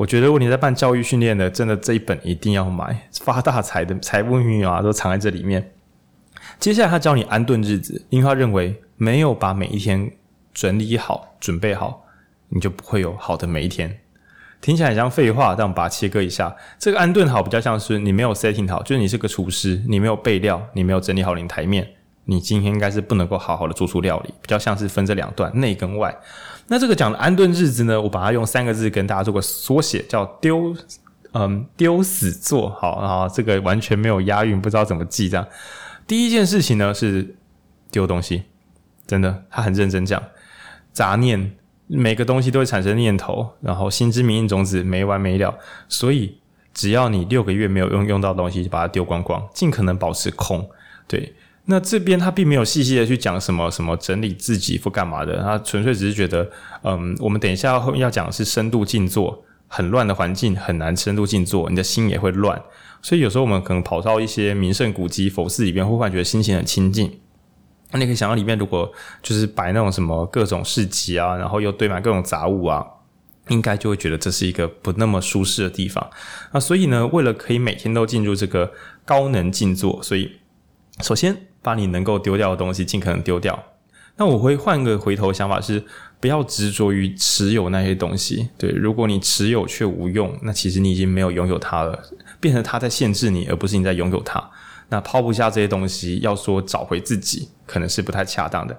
我觉得如果你在办教育训练的，真的这一本一定要买，发大财的 财富密码都藏在这里面。接下来他教你安顿日子，因为他认为没有把每一天整理好、准备好，你就不会有好的每一天。听起来很像废话，但我们把它切割一下。这个安顿好比较像是你没有 setting 好，就是你是个厨师，你没有备料，你没有整理好你的台面，你今天应该是不能够好好的做出料理。比较像是分这两段，内跟外。那这个讲的安顿日子呢，我把它用三个字跟大家做个缩写，叫丢，嗯，丢死做好啊。这个完全没有押韵，不知道怎么记这样。第一件事情呢是丢东西，真的，他很认真讲。杂念，每个东西都会产生念头，然后心之明印种子没完没了。所以只要你六个月没有用用到东西，就把它丢光光，尽可能保持空。对，那这边他并没有细细的去讲什么什么整理自己或干嘛的，他纯粹只是觉得，嗯，我们等一下要要讲的是深度静坐，很乱的环境很难深度静坐，你的心也会乱。所以有时候我们可能跑到一些名胜古迹、佛寺里边，会忽然觉得心情很清静。那你可以想到里面，如果就是摆那种什么各种市集啊，然后又堆满各种杂物啊，应该就会觉得这是一个不那么舒适的地方。那所以呢，为了可以每天都进入这个高能静坐，所以首先把你能够丢掉的东西尽可能丢掉。那我会换个回头想法是，不要执着于持有那些东西。对，如果你持有却无用，那其实你已经没有拥有它了。变成它在限制你，而不是你在拥有它。那抛不下这些东西，要说找回自己，可能是不太恰当的。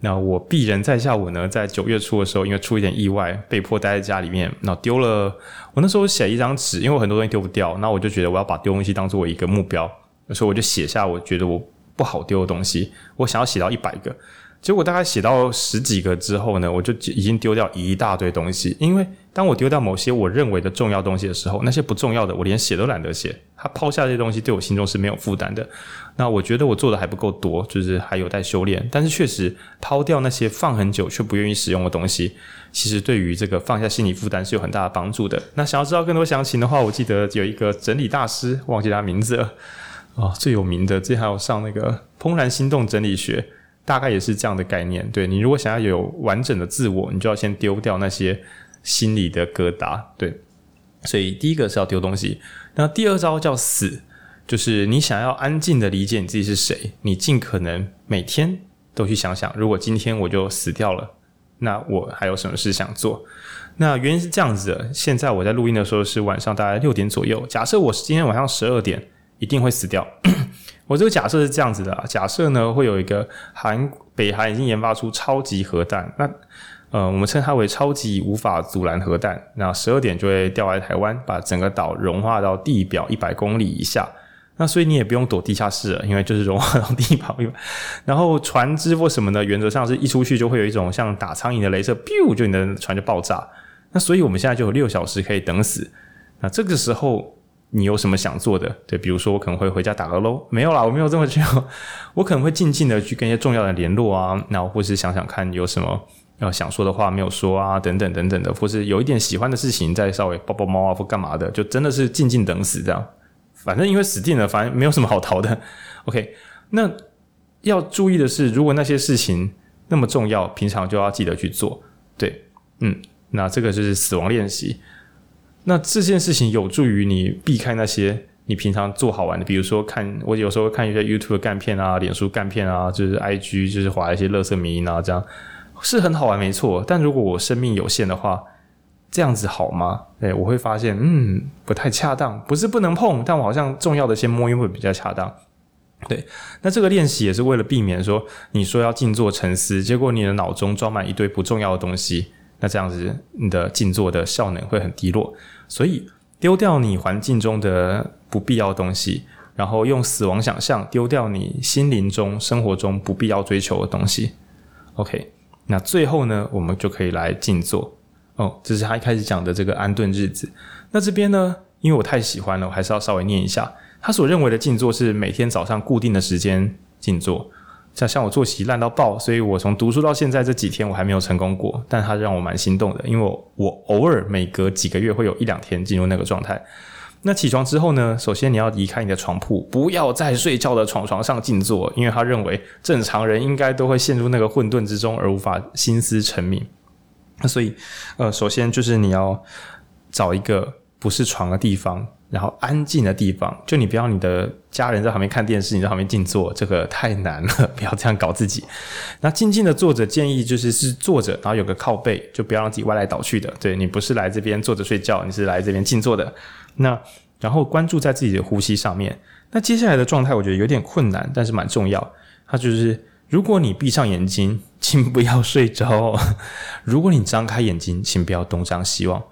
那我鄙人在下，我呢，在九月初的时候，因为出一点意外，被迫待在家里面，那丢了。我那时候写一张纸，因为我很多东西丢不掉，那我就觉得我要把丢东西当作为一个目标，所以我就写下我觉得我不好丢的东西，我想要写到一百个。结果大概写到十几个之后呢，我就已经丢掉一大堆东西。因为当我丢掉某些我认为的重要东西的时候，那些不重要的我连写都懒得写。他抛下这些东西对我心中是没有负担的。那我觉得我做的还不够多，就是还有待修炼。但是确实抛掉那些放很久却不愿意使用的东西，其实对于这个放下心理负担是有很大的帮助的。那想要知道更多详情的话，我记得有一个整理大师，忘记他名字了哦，最有名的，这还有上那个《怦然心动整理学》。大概也是这样的概念，对，你如果想要有完整的自我，你就要先丢掉那些心里的疙瘩，对。所以第一个是要丢东西，那第二招叫死，就是你想要安静的理解你自己是谁，你尽可能每天都去想想，如果今天我就死掉了，那我还有什么事想做？那原因是这样子的，现在我在录音的时候是晚上大概六点左右，假设我是今天晚上十二点一定会死掉。我这个假设是这样子的，假设呢会有一个韩北韩已经研发出超级核弹，那呃我们称它为超级无法阻拦核弹，那十二点就会掉来台湾，把整个岛融化到地表一百公里以下，那所以你也不用躲地下室了，因为就是融化到地表，然后船只或什么的，原则上是一出去就会有一种像打苍蝇的镭射，biu 就你的船就爆炸，那所以我们现在就有六小时可以等死，那这个时候。你有什么想做的？对，比如说我可能会回家打个喽，没有啦，我没有这么久，我可能会静静的去跟一些重要的联络啊，然后或是想想看有什么要想说的话没有说啊，等等等等的，或是有一点喜欢的事情再稍微抱抱猫啊或干嘛的，就真的是静静等死这样。反正因为死定了，反正没有什么好逃的。OK，那要注意的是，如果那些事情那么重要，平常就要记得去做。对，嗯，那这个就是死亡练习。那这件事情有助于你避开那些你平常做好玩的，比如说看我有时候看一些 YouTube 干片啊、脸书干片啊，就是 IG 就是划一些乐色迷因啊，这样是很好玩，没错。但如果我生命有限的话，这样子好吗？对，我会发现，嗯，不太恰当。不是不能碰，但我好像重要的先摸一摸比较恰当。对，那这个练习也是为了避免说，你说要静坐沉思，结果你的脑中装满一堆不重要的东西，那这样子你的静坐的效能会很低落。所以丢掉你环境中的不必要东西，然后用死亡想象丢掉你心灵中、生活中不必要追求的东西。OK，那最后呢，我们就可以来静坐。哦，这是他一开始讲的这个安顿日子。那这边呢，因为我太喜欢了，我还是要稍微念一下。他所认为的静坐是每天早上固定的时间静坐。像像我作息烂到爆，所以我从读书到现在这几天我还没有成功过，但它让我蛮心动的，因为我我偶尔每隔几个月会有一两天进入那个状态。那起床之后呢，首先你要离开你的床铺，不要在睡觉的床床上静坐，因为他认为正常人应该都会陷入那个混沌之中而无法心思沉冥。那所以呃，首先就是你要找一个不是床的地方。然后安静的地方，就你不要你的家人在旁边看电视，你在旁边静坐，这个太难了，不要这样搞自己。那静静的坐着，建议就是是坐着，然后有个靠背，就不要让自己歪来倒去的。对，你不是来这边坐着睡觉，你是来这边静坐的。那然后关注在自己的呼吸上面。那接下来的状态，我觉得有点困难，但是蛮重要。它就是，如果你闭上眼睛，请不要睡着；如果你张开眼睛，请不要东张西望。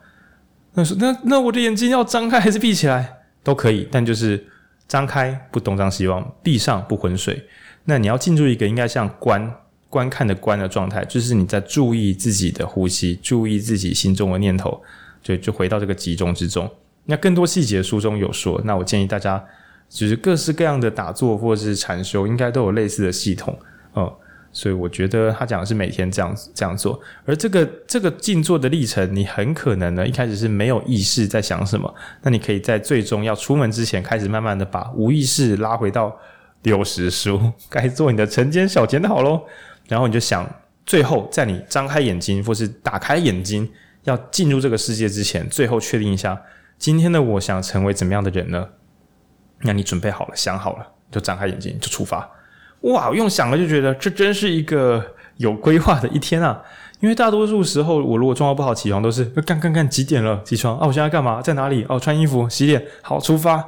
那说那那我的眼睛要张开还是闭起来都可以，但就是张开不东张西望，闭上不昏睡。那你要进入一个应该像观观看的观的状态，就是你在注意自己的呼吸，注意自己心中的念头，就就回到这个集中之中。那更多细节书中有说，那我建议大家就是各式各样的打坐或者是禅修，应该都有类似的系统哦。所以我觉得他讲的是每天这样这样做，而这个这个静坐的历程，你很可能呢一开始是没有意识在想什么，那你可以在最终要出门之前，开始慢慢的把无意识拉回到六时书，该做你的晨间小检讨喽。然后你就想，最后在你张开眼睛或是打开眼睛要进入这个世界之前，最后确定一下，今天的我想成为怎么样的人呢？那你准备好了，想好了，就张开眼睛就出发。哇！用想了就觉得这真是一个有规划的一天啊！因为大多数时候，我如果状况不好起床，都是干干干几点了起床啊？我现在干嘛？在哪里？哦，穿衣服、洗脸，好出发。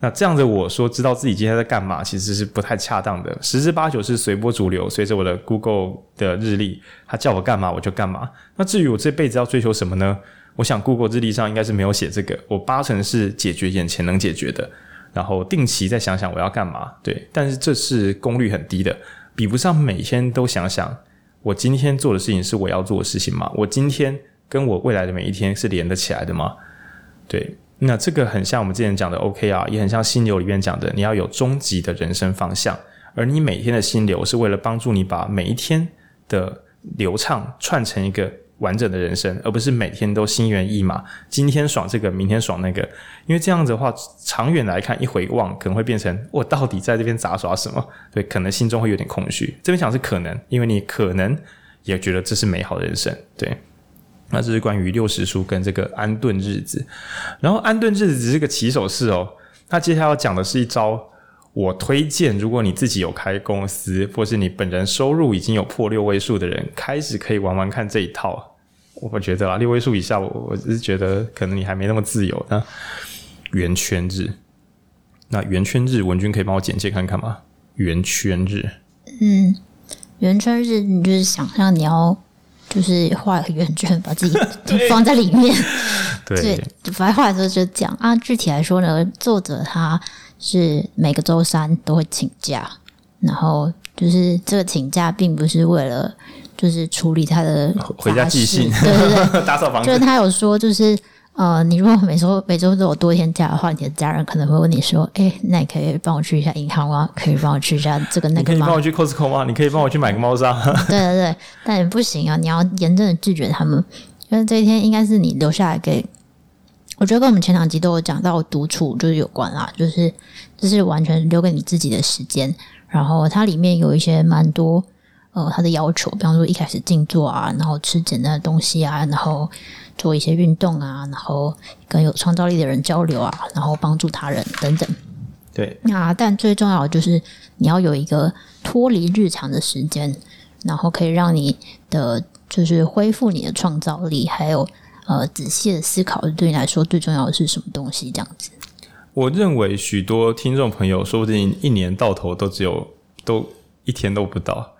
那这样子我说知道自己今天在干嘛，其实是不太恰当的。十之八九是随波逐流，随着我的 Google 的日历，他叫我干嘛我就干嘛。那至于我这辈子要追求什么呢？我想 Google 日历上应该是没有写这个。我八成是解决眼前能解决的。然后定期再想想我要干嘛，对，但是这是功率很低的，比不上每天都想想我今天做的事情是我要做的事情吗？我今天跟我未来的每一天是连得起来的吗？对，那这个很像我们之前讲的 OKR，也很像心流里面讲的，你要有终极的人生方向，而你每天的心流是为了帮助你把每一天的流畅串成一个。完整的人生，而不是每天都心猿意马，今天爽这个，明天爽那个。因为这样子的话，长远来看，一回望可能会变成我到底在这边杂耍什么？对，可能心中会有点空虚。这边讲是可能，因为你可能也觉得这是美好的人生。对，那这是关于六十书跟这个安顿日子。然后安顿日子只是个起手式哦。那接下来要讲的是一招，我推荐，如果你自己有开公司，或是你本人收入已经有破六位数的人，开始可以玩玩看这一套。我觉得啊，六位数以下，我我只是觉得可能你还没那么自由。那圆圈日，那圆圈日，文君可以帮我简介看看吗？圆圈日，嗯，圆圈日，你就是想象你要就是画个圆圈，把自己 放在里面。对，对，白话的时候就讲啊。具体来说呢，作者他。是每个周三都会请假，然后就是这个请假并不是为了就是处理他的回家寄信，对对对，打扫房子。就是他有说，就是呃，你如果每周每周都有多一天假的话，你的家人可能会问你说：“哎，那你可以帮我去一下银行吗？可以帮我去一下这个那个吗？可以帮我去 Costco 吗？你可以帮我去买个猫砂？” 对对对，但也不行啊！你要严正的拒绝他们，因为这一天应该是你留下来给。我觉得跟我们前两集都有讲到独处就是有关啦，就是就是完全留给你自己的时间。然后它里面有一些蛮多呃它的要求，比方说一开始静坐啊，然后吃简单的东西啊，然后做一些运动啊，然后跟有创造力的人交流啊，然后帮助他人等等。对，那但最重要的就是你要有一个脱离日常的时间，然后可以让你的就是恢复你的创造力，还有。呃，仔细的思考，对你来说最重要的是什么东西？这样子，我认为许多听众朋友说不定一年到头都只有都一天都不到。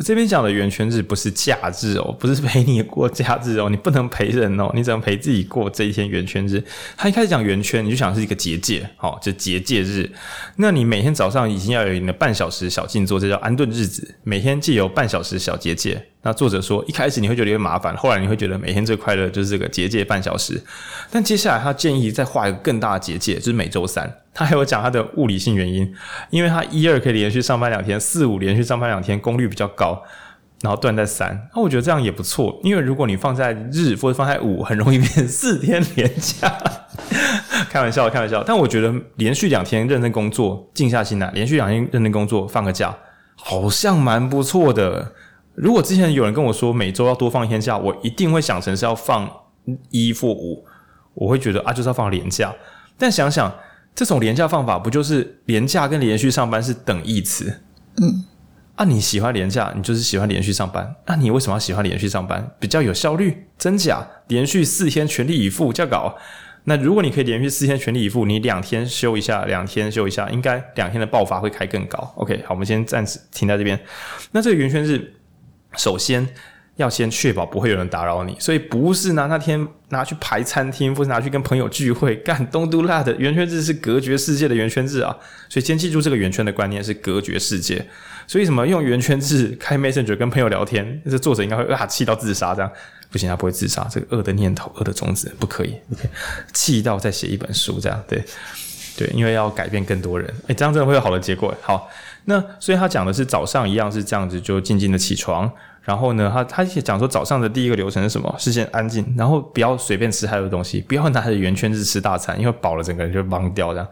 这边讲的圆圈日不是假日哦，不是陪你过假日哦，你不能陪人哦，你只能陪自己过这一天圆圈日。他一开始讲圆圈，你就想是一个结界，好，就结界日。那你每天早上已经要有你的半小时小静坐，这叫安顿日子。每天既有半小时小结界。那作者说，一开始你会觉得有点麻烦，后来你会觉得每天最快乐就是这个结界半小时。但接下来他建议再画一个更大的结界，就是每周三。他还有讲他的物理性原因，因为他一二可以连续上班两天，四五连续上班两天，功率比较高，然后断在三。那我觉得这样也不错，因为如果你放在日或者放在五，很容易变四天连假。开玩笑，开玩笑。但我觉得连续两天认真工作，静下心来，连续两天认真工作，放个假，好像蛮不错的。如果之前有人跟我说每周要多放一天假，我一定会想成是要放一或五，我会觉得啊，就是要放连假。但想想这种廉价放法，不就是廉价跟连续上班是等义词？嗯，啊，你喜欢廉价，你就是喜欢连续上班。那、啊、你为什么要喜欢连续上班？比较有效率，真假？连续四天全力以赴，这样搞。那如果你可以连续四天全力以赴，你两天休一下，两天休一下，应该两天的爆发会开更高。OK，好，我们先暂时停在这边。那这个圆圈是，首先要先确保不会有人打扰你，所以不是拿那天拿去排餐厅，或是拿去跟朋友聚会干东都辣的圆圈制是隔绝世界的圆圈制啊。所以先记住这个圆圈的观念是隔绝世界。所以什么用圆圈制开 Messenger 跟朋友聊天，这作者应该会啊气到自杀这样。不行，他不会自杀。这个恶的念头、恶的种子不可以。OK，气到再写一本书，这样对对，因为要改变更多人。诶，这样真的会有好的结果。好，那所以他讲的是早上一样是这样子，就静静的起床。然后呢，他他讲说早上的第一个流程是什么？是先安静，然后不要随便吃太多东西，不要拿着圆圈子吃大餐，因为饱了整个人就忘掉这样。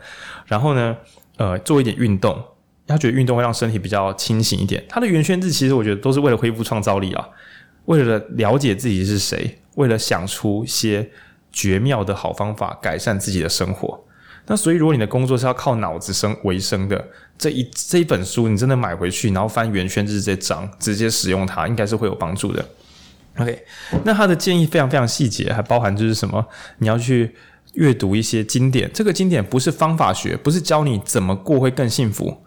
然后呢，呃，做一点运动，他觉得运动会让身体比较清醒一点。他的圆圈子其实我觉得都是为了恢复创造力啊。为了了解自己是谁，为了想出些绝妙的好方法改善自己的生活。那所以，如果你的工作是要靠脑子生为生的，这一这一本书你真的买回去，然后翻圆圈日这章，直接使用它，应该是会有帮助的。OK，那他的建议非常非常细节，还包含就是什么，你要去阅读一些经典。这个经典不是方法学，不是教你怎么过会更幸福。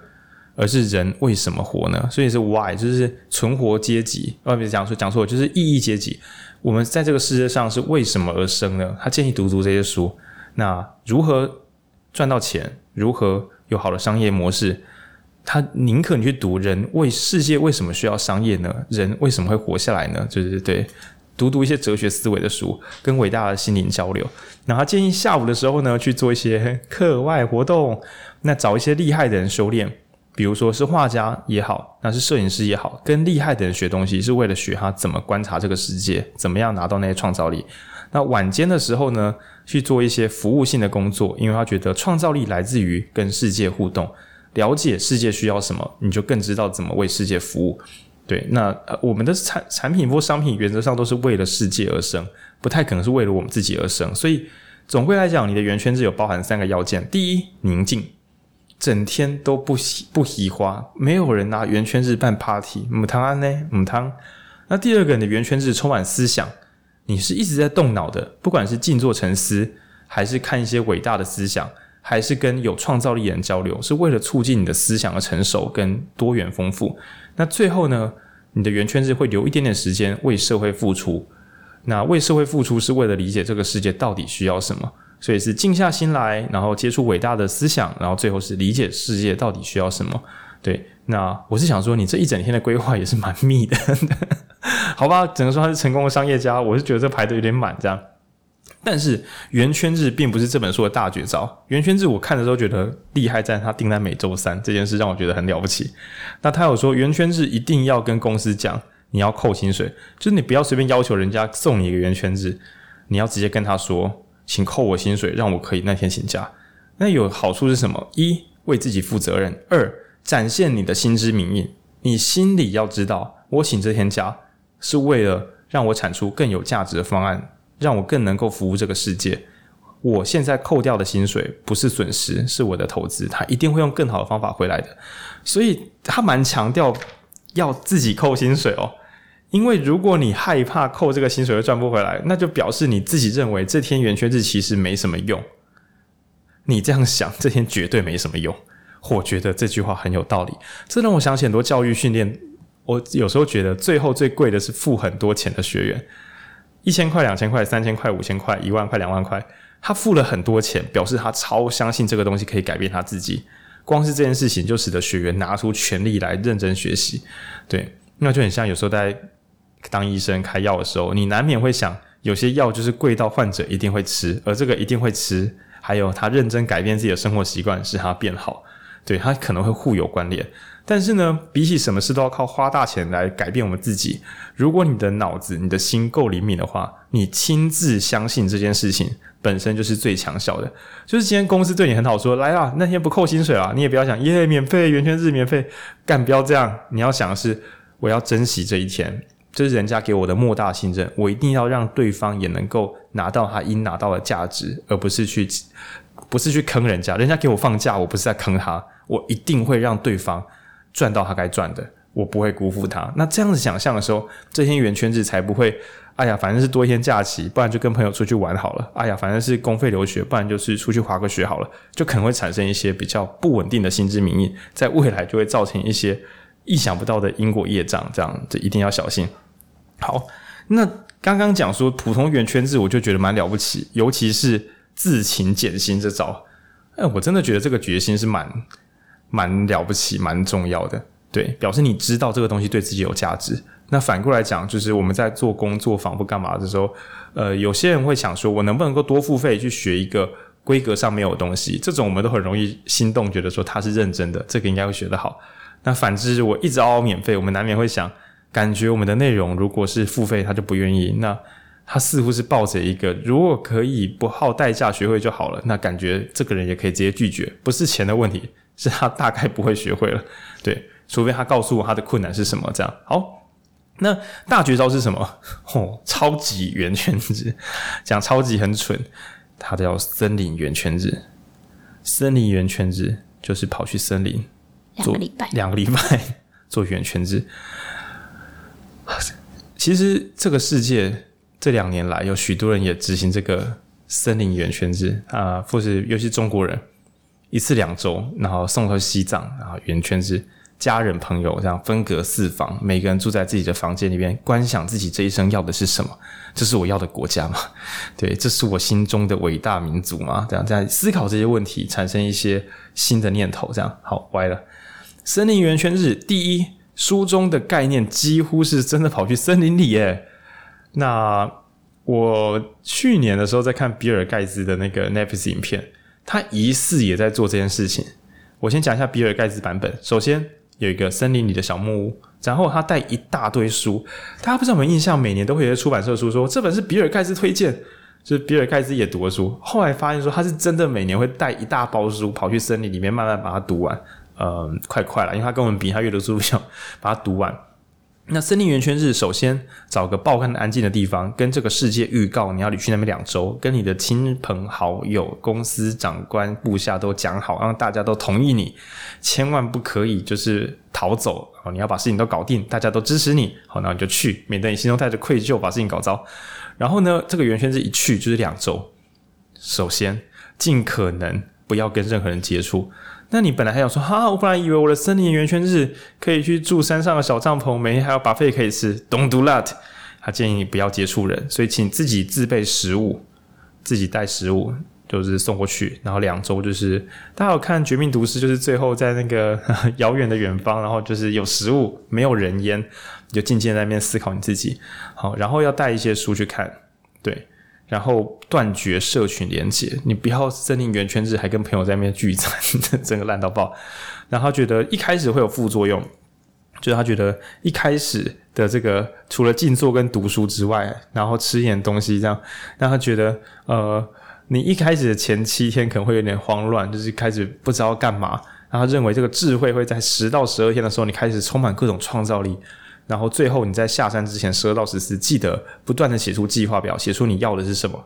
而是人为什么活呢？所以是 why，就是存活阶级。哦，别讲错，讲错，就是意义阶级。我们在这个世界上是为什么而生呢？他建议读读这些书。那如何赚到钱？如何有好的商业模式？他宁可你去读人为世界为什么需要商业呢？人为什么会活下来呢？对对对，读读一些哲学思维的书，跟伟大的心灵交流。那他建议下午的时候呢，去做一些课外活动，那找一些厉害的人修炼。比如说是画家也好，那是摄影师也好，跟厉害的人学东西，是为了学他怎么观察这个世界，怎么样拿到那些创造力。那晚间的时候呢，去做一些服务性的工作，因为他觉得创造力来自于跟世界互动，了解世界需要什么，你就更知道怎么为世界服务。对，那我们的产产品或商品原则上都是为了世界而生，不太可能是为了我们自己而生。所以总归来讲，你的圆圈日有包含三个要件：第一，宁静。整天都不喜不喜花，没有人拿圆圈日办 party，母汤安呢？母汤。那第二个，你的圆圈日充满思想，你是一直在动脑的，不管是静坐沉思，还是看一些伟大的思想，还是跟有创造力的人交流，是为了促进你的思想的成熟跟多元丰富。那最后呢，你的圆圈是会留一点点时间为社会付出，那为社会付出是为了理解这个世界到底需要什么。所以是静下心来，然后接触伟大的思想，然后最后是理解世界到底需要什么。对，那我是想说，你这一整天的规划也是蛮密的，好吧？只能说他是成功的商业家，我是觉得这排的有点满这样。但是圆圈日并不是这本书的大绝招。圆圈日我看的时候觉得厉害在他定在每周三这件事，让我觉得很了不起。那他有说圆圈日一定要跟公司讲，你要扣薪水，就是你不要随便要求人家送你一个圆圈日，你要直接跟他说。请扣我薪水，让我可以那天请假。那有好处是什么？一，为自己负责任；二，展现你的心知明明。你心里要知道，我请这天假是为了让我产出更有价值的方案，让我更能够服务这个世界。我现在扣掉的薪水不是损失，是我的投资，他一定会用更好的方法回来的。所以他蛮强调要自己扣薪水哦。因为如果你害怕扣这个薪水会赚不回来，那就表示你自己认为这天圆缺日其实没什么用。你这样想，这天绝对没什么用。我觉得这句话很有道理，这让我想起很多教育训练。我有时候觉得最后最贵的是付很多钱的学员，一千块、两千块、三千块、五千块、一万块、两万块，他付了很多钱，表示他超相信这个东西可以改变他自己。光是这件事情就使得学员拿出全力来认真学习。对，那就很像有时候在。当医生开药的时候，你难免会想，有些药就是贵到患者一定会吃，而这个一定会吃，还有他认真改变自己的生活习惯，使他变好，对，他可能会互有关联。但是呢，比起什么事都要靠花大钱来改变我们自己，如果你的脑子、你的心够灵敏的话，你亲自相信这件事情本身就是最强效的。就是今天公司对你很好说，说来啊，那天不扣薪水啊，你也不要想耶，免费，圆圈日免费，干，不要这样，你要想的是，我要珍惜这一天。这是人家给我的莫大信任，我一定要让对方也能够拿到他应拿到的价值，而不是去不是去坑人家。人家给我放假，我不是在坑他，我一定会让对方赚到他该赚的，我不会辜负他。那这样子想象的时候，这些圆圈子才不会。哎呀，反正是多一天假期，不然就跟朋友出去玩好了。哎呀，反正是公费留学，不然就是出去滑个雪好了。就可能会产生一些比较不稳定的心知明意，在未来就会造成一些意想不到的因果业障，这样就一定要小心。好，那刚刚讲说普通圆圈制，我就觉得蛮了不起，尤其是自勤减薪这招，哎，我真的觉得这个决心是蛮蛮了不起、蛮重要的。对，表示你知道这个东西对自己有价值。那反过来讲，就是我们在做工作坊或干嘛的时候，呃，有些人会想说，我能不能够多付费去学一个规格上没有东西？这种我们都很容易心动，觉得说他是认真的，这个应该会学得好。那反之，我一直嗷嗷免费，我们难免会想，感觉我们的内容如果是付费，他就不愿意。那他似乎是抱着一个，如果可以不耗代价学会就好了，那感觉这个人也可以直接拒绝，不是钱的问题，是他大概不会学会了。对，除非他告诉我他的困难是什么，这样好。那大绝招是什么？哦，超级圆圈制，讲超级很蠢，它叫森林圆圈制。森林圆圈制就是跑去森林做两个礼拜，两个礼拜 做圆圈制。其实这个世界这两年来有许多人也执行这个森林圆圈制啊，或是尤其中国人，一次两周，然后送到西藏，然后圆圈是。家人朋友这样分隔四方，每个人住在自己的房间里面，观想自己这一生要的是什么？这是我要的国家吗？对，这是我心中的伟大民族吗？这样在思考这些问题，产生一些新的念头。这样好歪了。森林圆圈日，第一，书中的概念几乎是真的跑去森林里耶。那我去年的时候在看比尔盖茨的那个 Netflix 影片，他疑似也在做这件事情。我先讲一下比尔盖茨版本，首先。有一个森林里的小木屋，然后他带一大堆书。大家不知道有没有印象？每年都会有出版社书说这本是比尔盖茨推荐，就是比尔盖茨也读的书。后来发现说他是真的每年会带一大包书跑去森林里面慢慢把它读完。嗯，快快了，因为他跟我们比，他阅读速度小，把它读完。那森林圆圈日，首先找个爆肝安静的地方，跟这个世界预告你要旅去那边两周，跟你的亲朋好友、公司长官、部下都讲好，让大家都同意你，千万不可以就是逃走哦，你要把事情都搞定，大家都支持你，好，那你就去，免得你心中带着愧疚把事情搞糟。然后呢，这个圆圈制一去就是两周，首先尽可能不要跟任何人接触。那你本来还想说，哈，我本来以为我的森林圆圈日可以去住山上的小帐篷，每天还有 buffet 可以吃，Don't do that。他建议你不要接触人，所以请自己自备食物，自己带食物，就是送过去。然后两周就是，大家有看《绝命毒师》，就是最后在那个 遥远的远方，然后就是有食物，没有人烟，你就静静在那边思考你自己。好，然后要带一些书去看，对。然后断绝社群连接，你不要森林圆圈制，还跟朋友在那边聚餐，整个烂到爆。然后他觉得一开始会有副作用，就是他觉得一开始的这个除了静坐跟读书之外，然后吃一点东西这样，让他觉得呃，你一开始的前七天可能会有点慌乱，就是开始不知道干嘛。然后认为这个智慧会在十到十二天的时候，你开始充满各种创造力。然后最后你在下山之前十二到十四，记得不断的写出计划表，写出你要的是什么。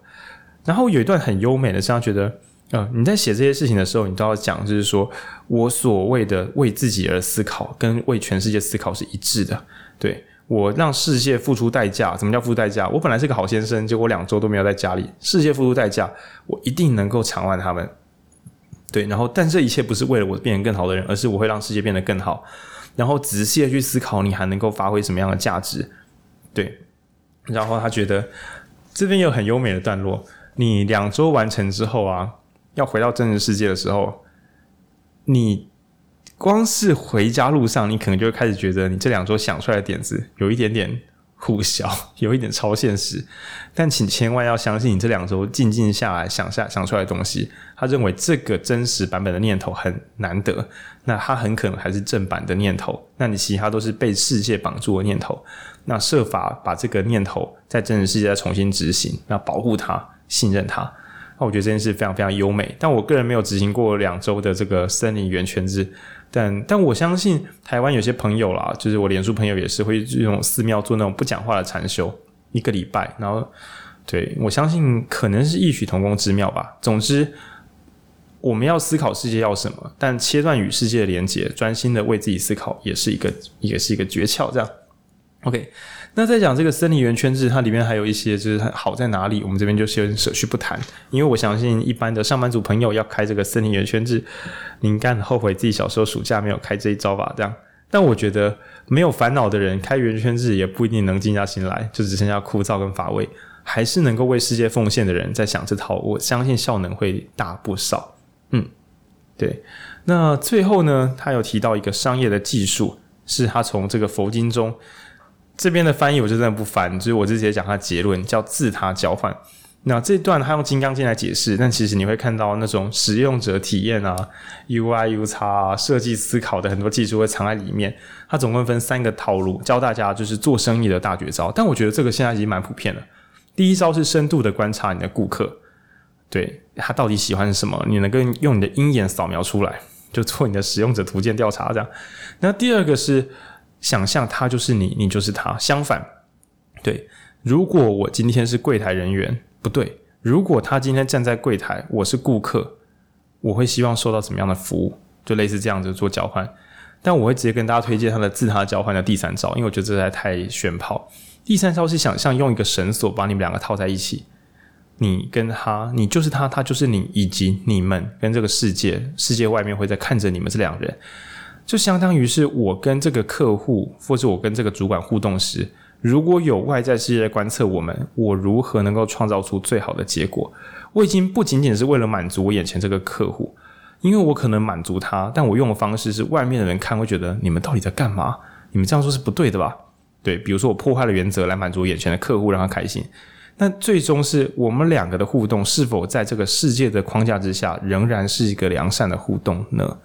然后有一段很优美的，是他觉得，呃，你在写这些事情的时候，你都要讲，就是说我所谓的为自己而思考，跟为全世界思考是一致的。对，我让世界付出代价，什么叫付出代价？我本来是个好先生，结果两周都没有在家里，世界付出代价，我一定能够偿还他们。对，然后但这一切不是为了我变成更好的人，而是我会让世界变得更好。然后仔细的去思考，你还能够发挥什么样的价值？对，然后他觉得这边有很优美的段落。你两周完成之后啊，要回到真实世界的时候，你光是回家路上，你可能就会开始觉得，你这两周想出来的点子有一点点。互小，有一点超现实，但请千万要相信你这两周静静下来想下想出来的东西。他认为这个真实版本的念头很难得，那他很可能还是正版的念头，那你其他都是被世界绑住的念头。那设法把这个念头在真实世界再重新执行，那保护它，信任它。那我觉得这件事非常非常优美。但我个人没有执行过两周的这个森林圆圈制，但但我相信台湾有些朋友啦，就是我连书朋友也是会用寺庙做那种不讲话的禅修，一个礼拜，然后对，我相信可能是异曲同工之妙吧。总之，我们要思考世界要什么，但切断与世界的连接，专心的为自己思考，也是一个也是一个诀窍。这样，OK。那在讲这个森林圆圈制，它里面还有一些就是它好在哪里，我们这边就先舍去不谈，因为我相信一般的上班族朋友要开这个森林圆圈制，你应该很后悔自己小时候暑假没有开这一招吧？这样，但我觉得没有烦恼的人开圆圈制也不一定能静下心来，就只剩下枯燥跟乏味，还是能够为世界奉献的人在想这套，我相信效能会大不少。嗯，对。那最后呢，他有提到一个商业的技术，是他从这个佛经中。这边的翻译我就真的不翻，就是我直接讲它结论叫自他交换。那这段他用《金刚经》来解释，但其实你会看到那种使用者体验啊、UI、UX 啊、设计思考的很多技术会藏在里面。它总共分三个套路，教大家就是做生意的大绝招。但我觉得这个现在已经蛮普遍了。第一招是深度的观察你的顾客，对，他到底喜欢什么，你能够用你的鹰眼扫描出来，就做你的使用者图鉴调查这样。那第二个是。想象他就是你，你就是他。相反，对，如果我今天是柜台人员，不对。如果他今天站在柜台，我是顾客，我会希望受到怎么样的服务？就类似这样子做交换。但我会直接跟大家推荐他的自他交换的第三招，因为我觉得这在太炫炮。第三招是想象用一个绳索把你们两个套在一起，你跟他，你就是他，他就是你，以及你们跟这个世界，世界外面会在看着你们这两人。就相当于是我跟这个客户，或是我跟这个主管互动时，如果有外在世界观测我们，我如何能够创造出最好的结果？我已经不仅仅是为了满足我眼前这个客户，因为我可能满足他，但我用的方式是外面的人看会觉得你们到底在干嘛？你们这样说是不对的吧？对，比如说我破坏了原则来满足眼前的客户，让他开心。那最终是我们两个的互动是否在这个世界的框架之下，仍然是一个良善的互动呢？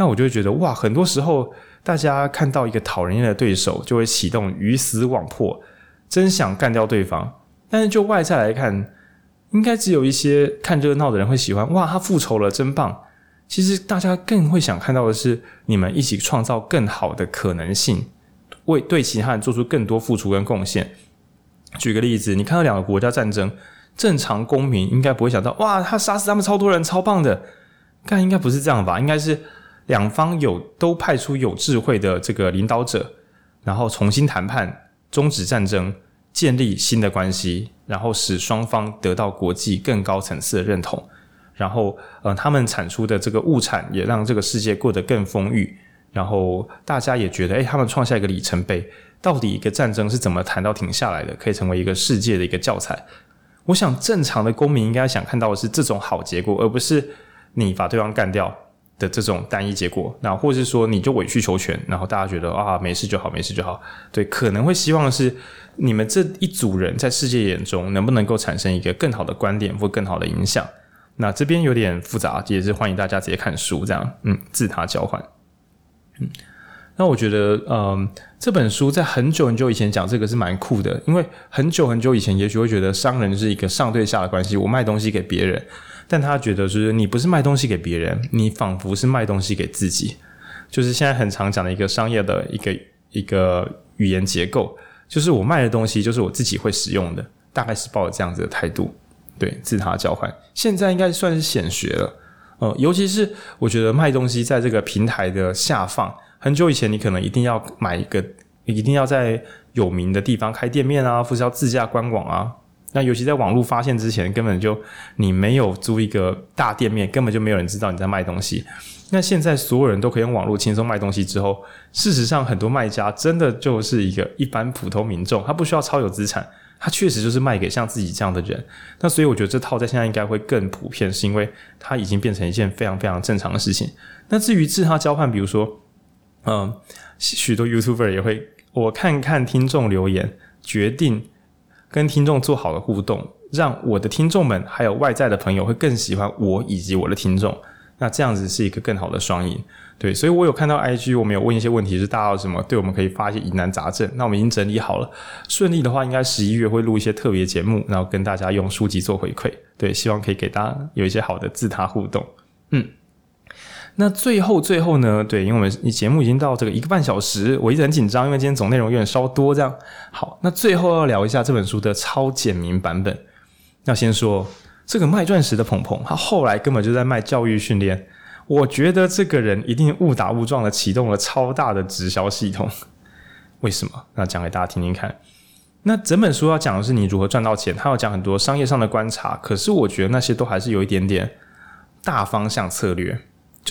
那我就会觉得哇，很多时候大家看到一个讨人厌的对手，就会启动鱼死网破，真想干掉对方。但是就外在来看，应该只有一些看热闹的人会喜欢哇，他复仇了，真棒。其实大家更会想看到的是，你们一起创造更好的可能性，为对其他人做出更多付出跟贡献。举个例子，你看到两个国家战争，正常公民应该不会想到哇，他杀死他们超多人，超棒的。但应该不是这样吧？应该是。两方有都派出有智慧的这个领导者，然后重新谈判，终止战争，建立新的关系，然后使双方得到国际更高层次的认同，然后呃，他们产出的这个物产也让这个世界过得更丰裕，然后大家也觉得，诶，他们创下一个里程碑。到底一个战争是怎么谈到停下来的？可以成为一个世界的一个教材。我想，正常的公民应该想看到的是这种好结果，而不是你把对方干掉。的这种单一结果，那或者是说你就委曲求全，然后大家觉得啊，没事就好，没事就好。对，可能会希望的是你们这一组人在世界眼中能不能够产生一个更好的观点或更好的影响。那这边有点复杂，也是欢迎大家直接看书这样。嗯，自他交换。嗯，那我觉得，嗯，这本书在很久很久以前讲这个是蛮酷的，因为很久很久以前，也许会觉得商人是一个上对下的关系，我卖东西给别人。但他觉得，就是你不是卖东西给别人，你仿佛是卖东西给自己。就是现在很常讲的一个商业的一个一个语言结构，就是我卖的东西就是我自己会使用的，大概是抱着这样子的态度，对，自他交换。现在应该算是显学了，呃，尤其是我觉得卖东西在这个平台的下放，很久以前你可能一定要买一个，一定要在有名的地方开店面啊，或是要自驾官网啊。那尤其在网络发现之前，根本就你没有租一个大店面，根本就没有人知道你在卖东西。那现在所有人都可以用网络轻松卖东西之后，事实上很多卖家真的就是一个一般普通民众，他不需要超有资产，他确实就是卖给像自己这样的人。那所以我觉得这套在现在应该会更普遍，是因为它已经变成一件非常非常正常的事情。那至于自他交换，比如说，嗯，许多 YouTuber 也会，我看看听众留言，决定。跟听众做好的互动，让我的听众们还有外在的朋友会更喜欢我以及我的听众。那这样子是一个更好的双赢。对，所以我有看到 IG，我们有问一些问题，是大家什么对我们可以发一些疑难杂症，那我们已经整理好了。顺利的话，应该十一月会录一些特别节目，然后跟大家用书籍做回馈。对，希望可以给大家有一些好的自他互动。嗯，那最后最后呢？对，因为我们节目已经到这个一个半小时，我一直很紧张，因为今天总内容有点稍多。这样好，那最后要聊一下这本书的超简明版本。要先说这个卖钻石的鹏鹏，他后来根本就在卖教育训练。我觉得这个人一定误打误撞的启动了超大的直销系统，为什么？那讲给大家听听看。那整本书要讲的是你如何赚到钱，他要讲很多商业上的观察，可是我觉得那些都还是有一点点大方向策略。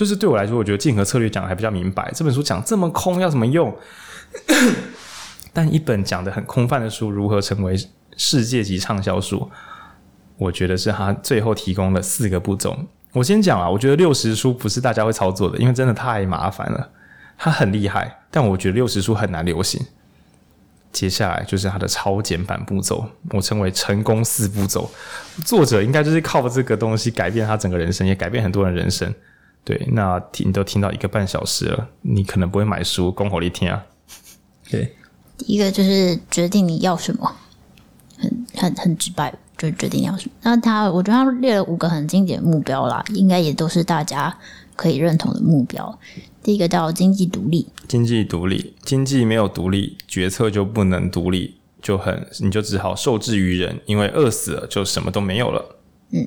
就是对我来说，我觉得竞合策略讲的还比较明白。这本书讲这么空要怎么用？但一本讲的很空泛的书，如何成为世界级畅销书？我觉得是他最后提供了四个步骤。我先讲啊，我觉得六十书不是大家会操作的，因为真的太麻烦了。它很厉害，但我觉得六十书很难流行。接下来就是它的超简版步骤，我称为成功四步骤。作者应该就是靠这个东西改变他整个人生，也改变很多人人生。对，那听你都听到一个半小时了，你可能不会买书，恭候你听啊。对，第一个就是决定你要什么，很很很直白。就决定要什么？那他，我觉得他列了五个很经典的目标啦，应该也都是大家可以认同的目标。第一个叫经济独立，经济独立，经济没有独立，决策就不能独立，就很你就只好受制于人，因为饿死了就什么都没有了。嗯，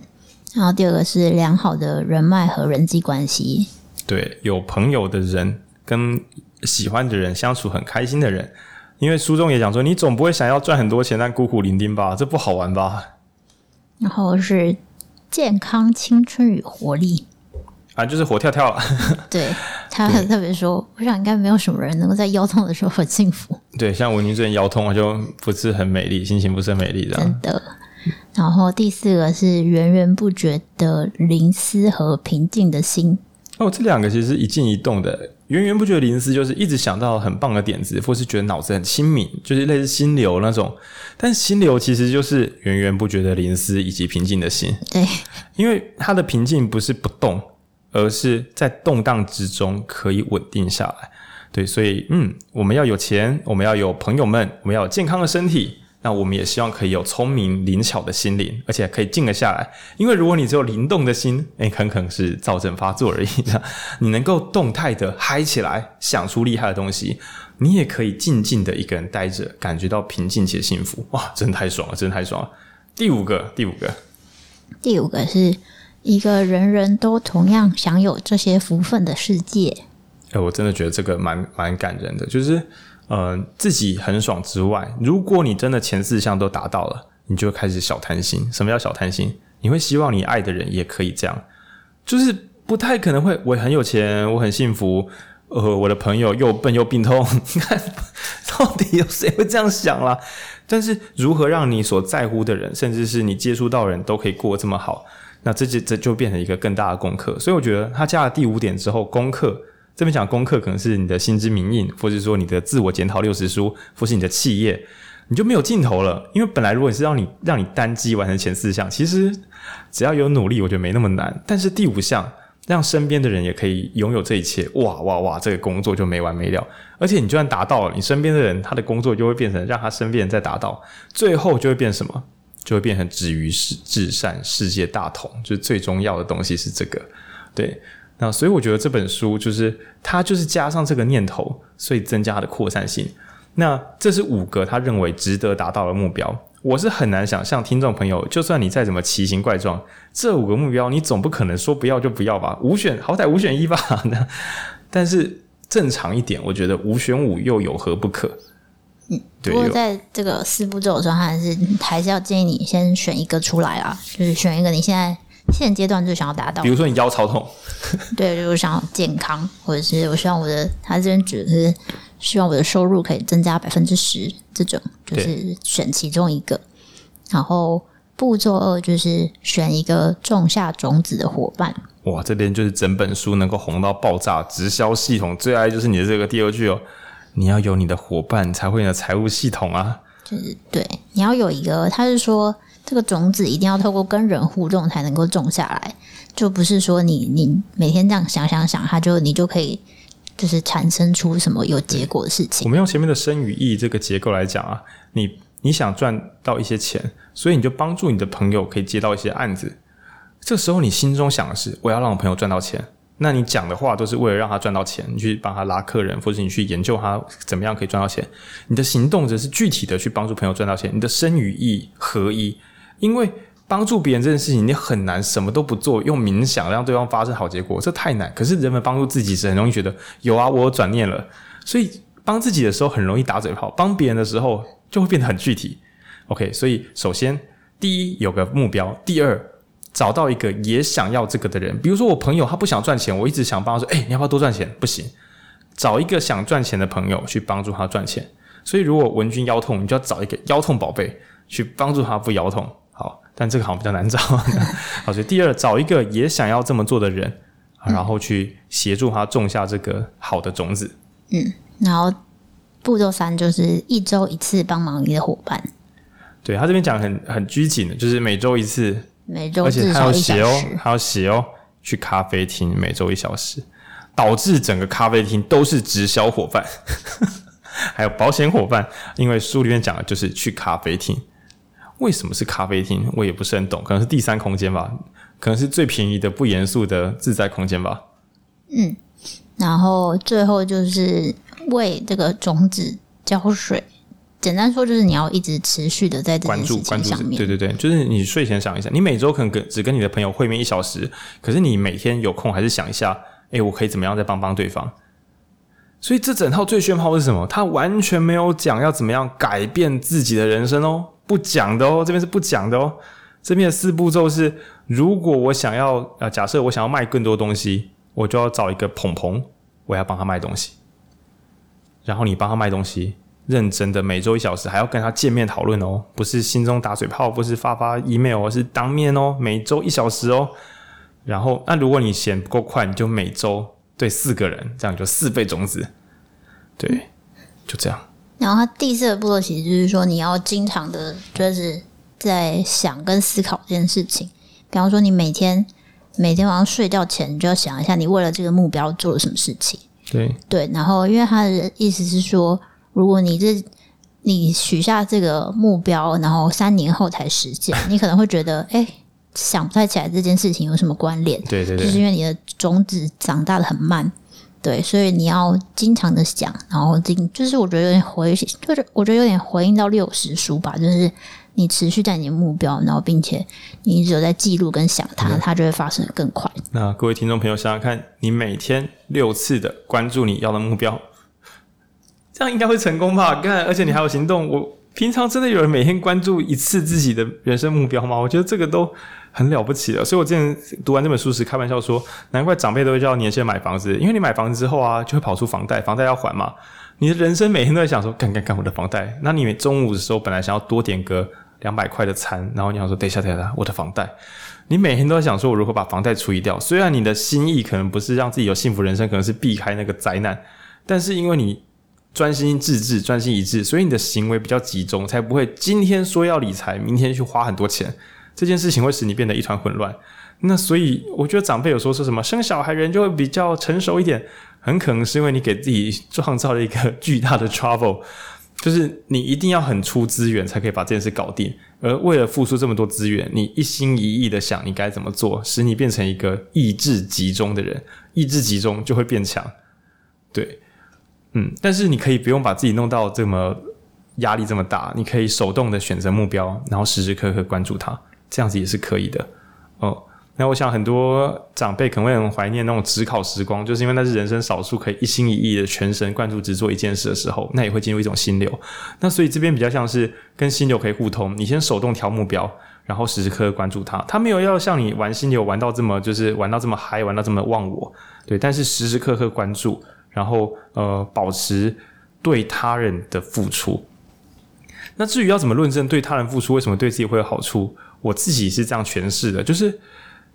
然后第二个是良好的人脉和人际关系，对，有朋友的人跟喜欢的人相处很开心的人，因为书中也讲说，你总不会想要赚很多钱但孤苦伶仃吧？这不好玩吧？然后是健康、青春与活力啊，就是活跳跳了。对，他很特别说，我想应该没有什么人能够在腰痛的时候很幸福。对，像文君最近腰痛啊，就不是很美丽，心情不是很美丽的。真的。然后第四个是源源不绝的灵思和平静的心。哦，这两个其实是一静一动的。源源不绝的灵思就是一直想到很棒的点子，或是觉得脑子很清明，就是类似心流那种。但心流其实就是源源不绝的灵思以及平静的心。对，因为它的平静不是不动，而是在动荡之中可以稳定下来。对，所以嗯，我们要有钱，我们要有朋友们，我们要有健康的身体。那我们也希望可以有聪明灵巧的心灵，而且可以静得下来。因为如果你只有灵动的心，诶，很可能是躁症发作而已。你能够动态的嗨起来，想出厉害的东西，你也可以静静的一个人待着，感觉到平静且幸福。哇，真的太爽了，真的太爽了。第五个，第五个，第五个是一个人人都同样享有这些福分的世界。诶，我真的觉得这个蛮蛮感人的，就是。呃，自己很爽之外，如果你真的前四项都达到了，你就开始小贪心。什么叫小贪心？你会希望你爱的人也可以这样，就是不太可能会。我很有钱，我很幸福，呃，我的朋友又笨又病痛，你 看到底有谁会这样想啦？但是如何让你所在乎的人，甚至是你接触到的人都可以过这么好，那这就这就变成一个更大的功课。所以我觉得他加了第五点之后，功课。这边讲功课可能是你的心知明印，或者说你的自我检讨六十书，或是你的企业，你就没有尽头了。因为本来如果你是让你让你单机完成前四项，其实只要有努力，我觉得没那么难。但是第五项，让身边的人也可以拥有这一切，哇哇哇，这个工作就没完没了。而且你就算达到了，你身边的人他的工作就会变成让他身边人再达到，最后就会变什么？就会变成止于世至善，世界大同。就是最重要的东西是这个，对。那所以我觉得这本书就是他就是加上这个念头，所以增加它的扩散性。那这是五个他认为值得达到的目标。我是很难想象，听众朋友，就算你再怎么奇形怪状，这五个目标你总不可能说不要就不要吧？五选好歹五选一吧。那 但是正常一点，我觉得五选五又有何不可？嗯，不过在这个四步骤的时候，还是还是要建议你先选一个出来啦，就是选一个你现在。现阶段就想要达到，比如说你腰超痛，对，就是想要健康，或者是我希望我的，他这边指的是希望我的收入可以增加百分之十，这种就是选其中一个。然后步骤二就是选一个种下种子的伙伴。哇，这边就是整本书能够红到爆炸，直销系统最爱就是你的这个第二句哦，你要有你的伙伴才会有财务系统啊。就是对，你要有一个，他是说。这个种子一定要透过跟人互动才能够种下来，就不是说你你每天这样想想想，它就你就可以就是产生出什么有结果的事情。我们用前面的生与义这个结构来讲啊，你你想赚到一些钱，所以你就帮助你的朋友可以接到一些案子。这时候你心中想的是，我要让我朋友赚到钱。那你讲的话都是为了让他赚到钱，你去帮他拉客人，或者你去研究他怎么样可以赚到钱。你的行动则是具体的去帮助朋友赚到钱。你的身与意合一，因为帮助别人这件事情，你很难什么都不做，用冥想让对方发生好结果，这太难。可是人们帮助自己是很容易觉得有啊，我有转念了。所以帮自己的时候很容易打嘴炮，帮别人的时候就会变得很具体。OK，所以首先第一有个目标，第二。找到一个也想要这个的人，比如说我朋友他不想赚钱，我一直想帮他说，哎、你要不要多赚钱？不行，找一个想赚钱的朋友去帮助他赚钱。所以如果文君腰痛，你就要找一个腰痛宝贝去帮助他不腰痛。好，但这个好像比较难找。好，所以第二，找一个也想要这么做的人，然后去协助他种下这个好的种子。嗯，然后步骤三就是一周一次帮忙你的伙伴。对，他这边讲很很拘谨的，就是每周一次。每周而且还要写哦，还要写哦，去咖啡厅每周一小时，导致整个咖啡厅都是直销伙伴，还有保险伙伴。因为书里面讲的就是去咖啡厅，为什么是咖啡厅？我也不是很懂，可能是第三空间吧，可能是最便宜的不严肃的自在空间吧。嗯，然后最后就是为这个种子浇水。简单说就是你要一直持续的在。关注关注，对对对，就是你睡前想一下，你每周可能跟只跟你的朋友会面一小时，可是你每天有空还是想一下，哎，我可以怎么样再帮帮对方？所以这整套最炫炮是什么？他完全没有讲要怎么样改变自己的人生哦，不讲的哦，这边是不讲的哦。这边的四步骤是：如果我想要呃，假设我想要卖更多东西，我就要找一个捧捧，我要帮他卖东西，然后你帮他卖东西。认真的每周一小时，还要跟他见面讨论哦，不是心中打嘴炮，不是发发 email，而是当面哦，每周一小时哦。然后，那如果你嫌不够快，你就每周对四个人，这样就四倍种子，对，就这样。然后，他第四个步骤其实就是说，你要经常的，就是在想跟思考这件事情。比方说，你每天每天晚上睡觉前，你就要想一下，你为了这个目标做了什么事情。对对，然后，因为他的意思是说。如果你这你许下这个目标，然后三年后才实现，你可能会觉得，哎、欸，想不太起来这件事情有什么关联？对对对，就是因为你的种子长大的很慢，对，所以你要经常的想，然后经就是我觉得有点回，就是我觉得有点回应到六十书吧，就是你持续在你的目标，然后并且你一直有在记录跟想它，它就会发生的更快。那各位听众朋友想想看，你每天六次的关注你要的目标。这样应该会成功吧？看，而且你还有行动。我平常真的有人每天关注一次自己的人生目标吗？我觉得这个都很了不起了。所以我之前读完这本书时，开玩笑说，难怪长辈都会叫年轻人买房子，因为你买房子之后啊，就会跑出房贷，房贷要还嘛。你的人生每天都在想说，干干干我的房贷。那你中午的时候本来想要多点个两百块的餐，然后你想说，等一下等一下，我的房贷。你每天都在想说，我如何把房贷处理掉。虽然你的心意可能不是让自己有幸福人生，可能是避开那个灾难，但是因为你。专心致志，专心一致，所以你的行为比较集中，才不会今天说要理财，明天去花很多钱。这件事情会使你变得一团混乱。那所以，我觉得长辈有说说什么生小孩人就会比较成熟一点，很可能是因为你给自己创造了一个巨大的 trouble，就是你一定要很出资源才可以把这件事搞定。而为了付出这么多资源，你一心一意的想你该怎么做，使你变成一个意志集中的人，意志集中就会变强。对。嗯，但是你可以不用把自己弄到这么压力这么大，你可以手动的选择目标，然后时时刻刻关注它，这样子也是可以的哦。那我想很多长辈可能会很怀念那种只考时光，就是因为那是人生少数可以一心一意的全神贯注只做一件事的时候，那也会进入一种心流。那所以这边比较像是跟心流可以互通，你先手动调目标，然后时时刻刻关注它。它没有要像你玩心流玩到这么就是玩到这么嗨，玩到这么忘我，对，但是时时刻刻关注。然后，呃，保持对他人的付出。那至于要怎么论证对他人付出，为什么对自己会有好处？我自己是这样诠释的：就是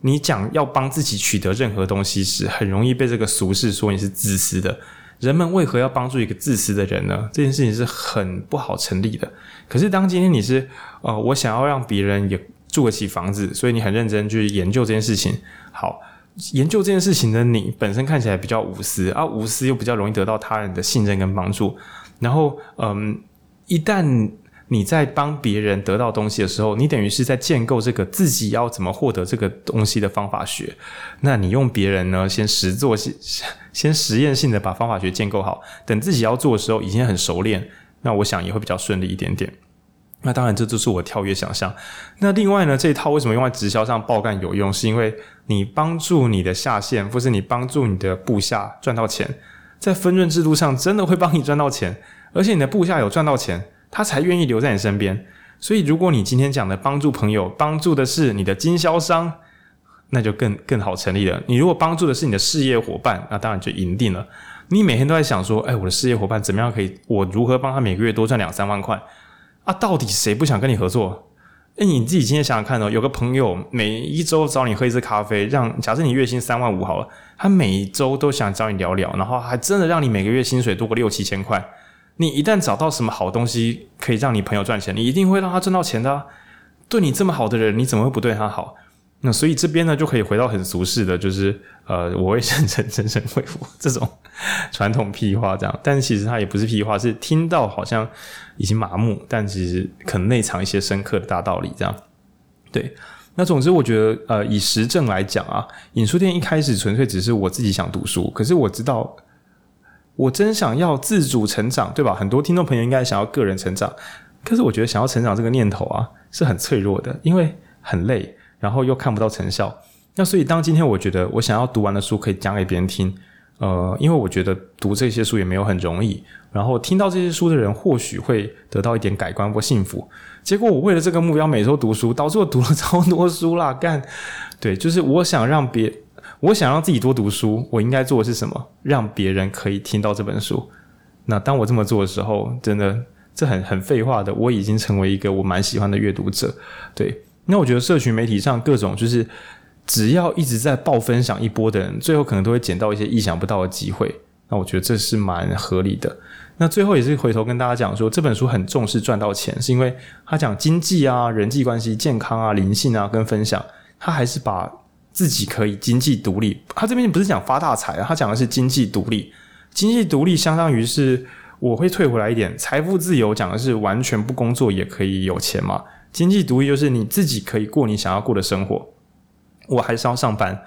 你讲要帮自己取得任何东西时，很容易被这个俗世说你是自私的。人们为何要帮助一个自私的人呢？这件事情是很不好成立的。可是当今天你是呃，我想要让别人也住得起房子，所以你很认真去研究这件事情。好，研究这件事情的你本身看起来比较无私啊，无私又比较容易得到他人的信任跟帮助。然后，嗯，一旦你在帮别人得到东西的时候，你等于是在建构这个自己要怎么获得这个东西的方法学。那你用别人呢，先实做，先，先实验性的把方法学建构好，等自己要做的时候已经很熟练，那我想也会比较顺利一点点。那当然，这就是我跳跃想象。那另外呢，这一套为什么用在直销上爆干有用？是因为你帮助你的下线，或是你帮助你的部下赚到钱，在分润制度上真的会帮你赚到钱，而且你的部下有赚到钱。他才愿意留在你身边，所以如果你今天讲的帮助朋友，帮助的是你的经销商，那就更更好成立了。你如果帮助的是你的事业伙伴，那当然就赢定了。你每天都在想说，哎，我的事业伙伴怎么样可以，我如何帮他每个月多赚两三万块？啊，到底谁不想跟你合作？哎，你自己今天想想看哦，有个朋友每一周找你喝一次咖啡，让假设你月薪三万五好了，他每周都想找你聊聊，然后还真的让你每个月薪水多个六七千块。你一旦找到什么好东西可以让你朋友赚钱，你一定会让他赚到钱的。对你这么好的人，你怎么会不对他好？那所以这边呢，就可以回到很俗世的，就是呃，我会生成真神为我这种传统屁话这样。但其实它也不是屁话，是听到好像已经麻木，但其实可能内藏一些深刻的大道理这样。对，那总之我觉得呃，以实证来讲啊，引书店一开始纯粹只是我自己想读书，可是我知道。我真想要自主成长，对吧？很多听众朋友应该想要个人成长，可是我觉得想要成长这个念头啊是很脆弱的，因为很累，然后又看不到成效。那所以当今天我觉得我想要读完的书可以讲给别人听，呃，因为我觉得读这些书也没有很容易，然后听到这些书的人或许会得到一点改观或幸福。结果我为了这个目标每周读书，导致我读了超多书啦，干，对，就是我想让别。我想让自己多读书，我应该做的是什么？让别人可以听到这本书。那当我这么做的时候，真的这很很废话的，我已经成为一个我蛮喜欢的阅读者。对，那我觉得社群媒体上各种就是只要一直在爆分享一波的人，最后可能都会捡到一些意想不到的机会。那我觉得这是蛮合理的。那最后也是回头跟大家讲说，这本书很重视赚到钱，是因为他讲经济啊、人际关系、健康啊、灵性啊跟分享，他还是把。自己可以经济独立，他这边不是讲发大财啊，他讲的是经济独立。经济独立相当于是我会退回来一点，财富自由讲的是完全不工作也可以有钱嘛。经济独立就是你自己可以过你想要过的生活，我还是要上班，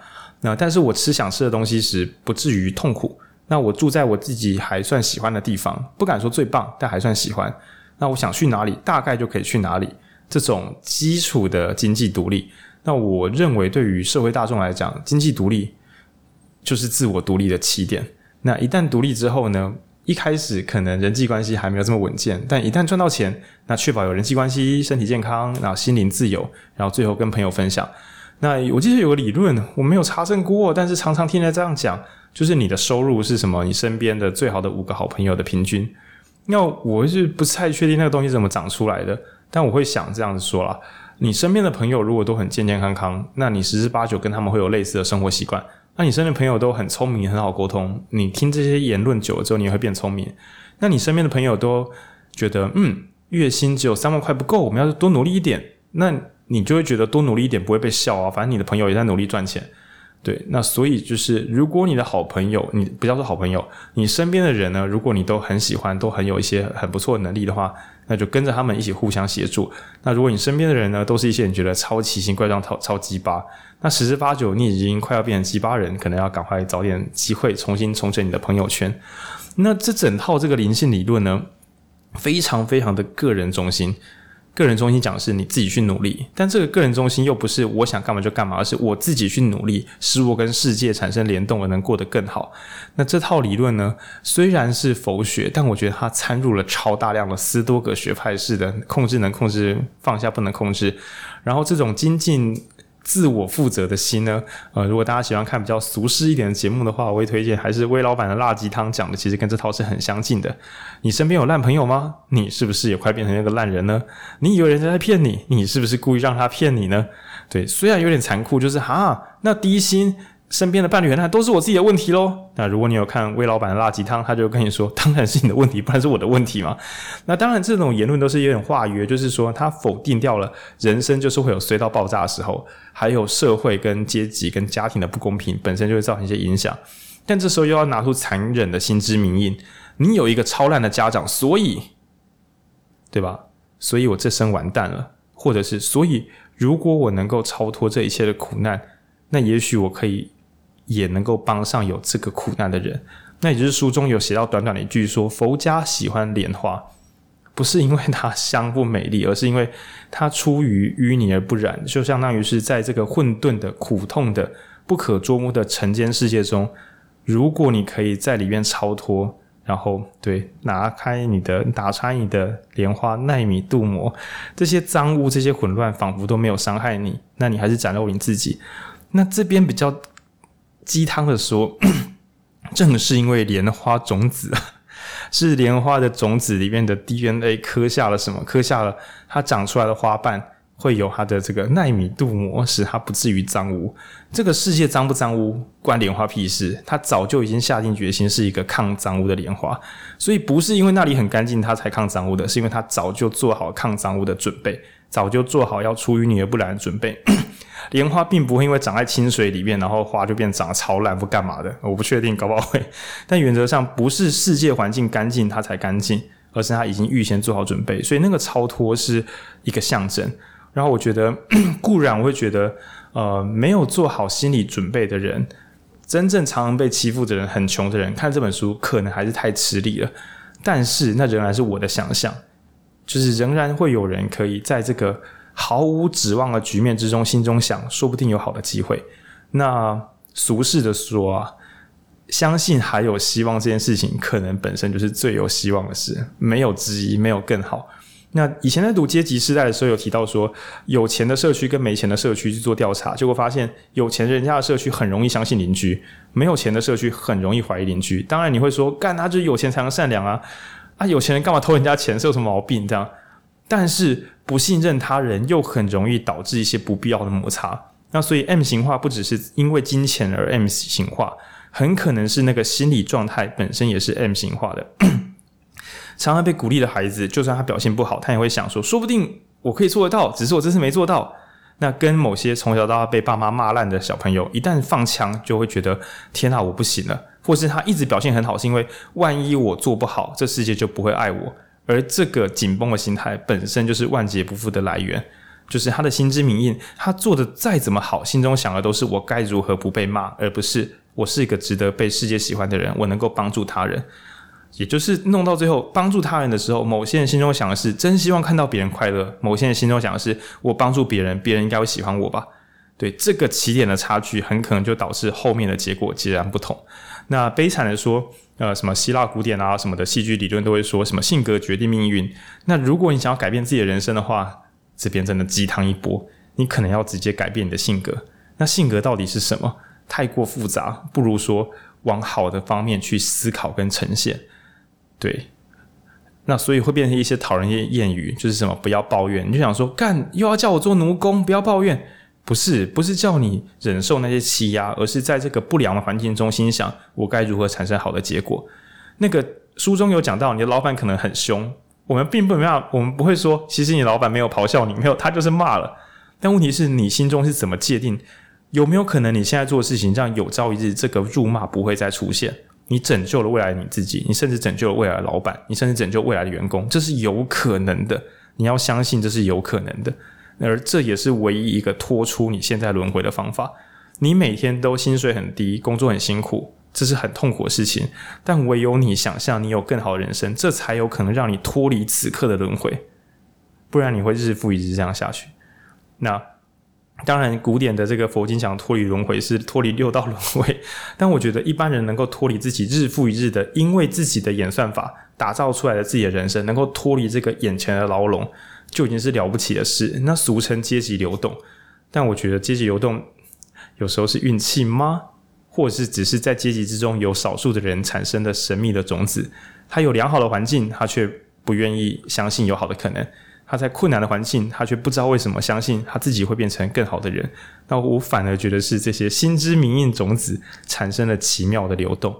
那但是我吃想吃的东西时不至于痛苦。那我住在我自己还算喜欢的地方，不敢说最棒，但还算喜欢。那我想去哪里，大概就可以去哪里。这种基础的经济独立。那我认为，对于社会大众来讲，经济独立就是自我独立的起点。那一旦独立之后呢，一开始可能人际关系还没有这么稳健，但一旦赚到钱，那确保有人际关系、身体健康，然后心灵自由，然后最后跟朋友分享。那我记得有个理论，我没有查证过，但是常常听人这样讲，就是你的收入是什么？你身边的最好的五个好朋友的平均。那我是不太确定那个东西怎么长出来的，但我会想这样子说啦。你身边的朋友如果都很健健康康，那你十之八九跟他们会有类似的生活习惯。那你身边朋友都很聪明、很好沟通，你听这些言论久了之后，你也会变聪明。那你身边的朋友都觉得，嗯，月薪只有三万块不够，我们要是多努力一点，那你就会觉得多努力一点不会被笑啊。反正你的朋友也在努力赚钱。对，那所以就是，如果你的好朋友，你不要说好朋友，你身边的人呢，如果你都很喜欢，都很有一些很不错的能力的话，那就跟着他们一起互相协助。那如果你身边的人呢，都是一些你觉得超奇形怪状、超超鸡巴，那十之八九你已经快要变成鸡巴人，可能要赶快找点机会重新重整你的朋友圈。那这整套这个灵性理论呢，非常非常的个人中心。个人中心讲的是你自己去努力，但这个个人中心又不是我想干嘛就干嘛，而是我自己去努力，使我跟世界产生联动，而能过得更好。那这套理论呢，虽然是佛学，但我觉得它掺入了超大量的斯多葛学派式的控制，能控制，放下不能控制，然后这种精进。自我负责的心呢？呃，如果大家喜欢看比较俗世一点的节目的话，我会推荐还是魏老板的辣鸡汤讲的，其实跟这套是很相近的。你身边有烂朋友吗？你是不是也快变成那个烂人呢？你以为人家在骗你，你是不是故意让他骗你呢？对，虽然有点残酷，就是哈，那低薪身边的伴侣，那都是我自己的问题喽。那如果你有看魏老板的辣鸡汤，他就跟你说，当然是你的问题，不然是我的问题嘛。那当然，这种言论都是有点化约，就是说他否定掉了人生就是会有衰到爆炸的时候，还有社会跟阶级跟家庭的不公平本身就会造成一些影响。但这时候又要拿出残忍的心知明印，你有一个超烂的家长，所以，对吧？所以我这生完蛋了，或者是所以，如果我能够超脱这一切的苦难，那也许我可以。也能够帮上有这个苦难的人，那也就是书中有写到短短的一句说，佛家喜欢莲花，不是因为它香不美丽，而是因为它出于淤泥而不染，就相当于是在这个混沌的、苦痛的、不可捉摸的尘间世界中，如果你可以在里面超脱，然后对拿开你的、打开你的莲花、奈米镀膜，这些脏污、这些混乱，仿佛都没有伤害你，那你还是展露你自己。那这边比较。鸡汤的说，正是因为莲花种子 是莲花的种子里面的 DNA 刻下了什么？刻下了它长出来的花瓣会有它的这个奈米镀膜，使它不至于脏污。这个世界脏不脏污，关莲花屁事？它早就已经下定决心是一个抗脏污的莲花，所以不是因为那里很干净它才抗脏污的，是因为它早就做好抗脏污的准备，早就做好要出淤泥而不染的准备。莲花并不会因为长在清水里面，然后花就变长得超烂或干嘛的，我不确定搞不好会。但原则上不是世界环境干净它才干净，而是它已经预先做好准备，所以那个超脱是一个象征。然后我觉得 固然我会觉得，呃，没有做好心理准备的人，真正常常被欺负的人，很穷的人，看这本书可能还是太吃力了。但是那仍然是我的想象，就是仍然会有人可以在这个。毫无指望的局面之中，心中想，说不定有好的机会。那俗世的说啊，相信还有希望这件事情，可能本身就是最有希望的事，没有之一，没有更好。那以前在读阶级时代的时候，有提到说，有钱的社区跟没钱的社区去做调查，结果发现有钱人家的社区很容易相信邻居，没有钱的社区很容易怀疑邻居。当然你会说，干他就是有钱才能善良啊，啊有钱人干嘛偷人家钱，是有什么毛病这样？但是不信任他人又很容易导致一些不必要的摩擦。那所以 M 型化不只是因为金钱而 M 型化，很可能是那个心理状态本身也是 M 型化的。常常被鼓励的孩子，就算他表现不好，他也会想说：说不定我可以做得到，只是我这次没做到。那跟某些从小到大被爸妈骂烂的小朋友，一旦放枪，就会觉得天哪，我不行了。或是他一直表现很好，是因为万一我做不好，这世界就不会爱我。而这个紧绷的心态本身就是万劫不复的来源，就是他的心知明印，他做的再怎么好，心中想的都是我该如何不被骂，而不是我是一个值得被世界喜欢的人，我能够帮助他人。也就是弄到最后，帮助他人的时候，某些人心中想的是真希望看到别人快乐，某些人心中想的是我帮助别人，别人应该会喜欢我吧？对，这个起点的差距，很可能就导致后面的结果截然不同。那悲惨的说。呃，什么希腊古典啊，什么的戏剧理论都会说什么性格决定命运。那如果你想要改变自己的人生的话，这边真的鸡汤一波，你可能要直接改变你的性格。那性格到底是什么？太过复杂，不如说往好的方面去思考跟呈现。对，那所以会变成一些讨人厌谚语，就是什么不要抱怨，你就想说干又要叫我做奴工，不要抱怨。不是，不是叫你忍受那些欺压，而是在这个不良的环境中心想，我该如何产生好的结果。那个书中有讲到，你的老板可能很凶，我们并不没有，我们不会说，其实你老板没有咆哮你，没有，他就是骂了。但问题是你心中是怎么界定？有没有可能你现在做的事情，让有朝一日这个辱骂不会再出现？你拯救了未来你自己，你甚至拯救了未来的老板，你甚至拯救未来的员工，这是有可能的。你要相信这是有可能的。而这也是唯一一个脱出你现在轮回的方法。你每天都薪水很低，工作很辛苦，这是很痛苦的事情。但唯有你想象你有更好的人生，这才有可能让你脱离此刻的轮回。不然你会日复一日这样下去。那当然，古典的这个佛经讲脱离轮回是脱离六道轮回，但我觉得一般人能够脱离自己日复一日的因为自己的演算法打造出来的自己的人生，能够脱离这个眼前的牢笼。就已经是了不起的事，那俗称阶级流动，但我觉得阶级流动有时候是运气吗？或者是只是在阶级之中有少数的人产生的神秘的种子？他有良好的环境，他却不愿意相信有好的可能；他在困难的环境，他却不知道为什么相信他自己会变成更好的人。那我反而觉得是这些心知明印种子产生了奇妙的流动。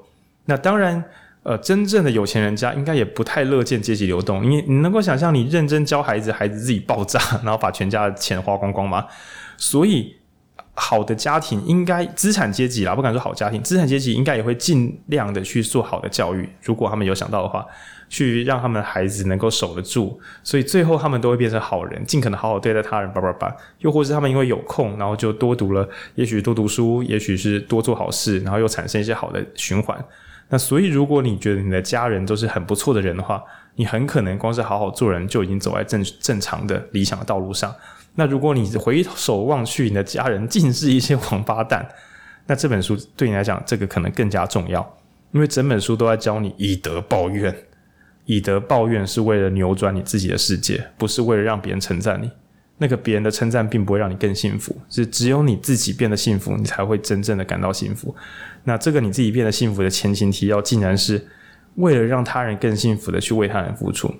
那当然，呃，真正的有钱人家应该也不太乐见阶级流动，因为你能够想象你认真教孩子，孩子自己爆炸，然后把全家的钱花光光吗？所以。好的家庭应该资产阶级啦，不敢说好家庭，资产阶级应该也会尽量的去做好的教育。如果他们有想到的话，去让他们的孩子能够守得住，所以最后他们都会变成好人，尽可能好好对待他人，叭叭叭。又或是他们因为有空，然后就多读了，也许多读书，也许是多做好事，然后又产生一些好的循环。那所以，如果你觉得你的家人都是很不错的人的话，你很可能光是好好做人就已经走在正正常的理想的道路上。那如果你回首望去，你的家人尽是一些王八蛋，那这本书对你来讲，这个可能更加重要，因为整本书都在教你以德报怨，以德报怨是为了扭转你自己的世界，不是为了让别人称赞你。那个别人的称赞并不会让你更幸福，是只有你自己变得幸福，你才会真正的感到幸福。那这个你自己变得幸福的前情提要，竟然是为了让他人更幸福的去为他人付出。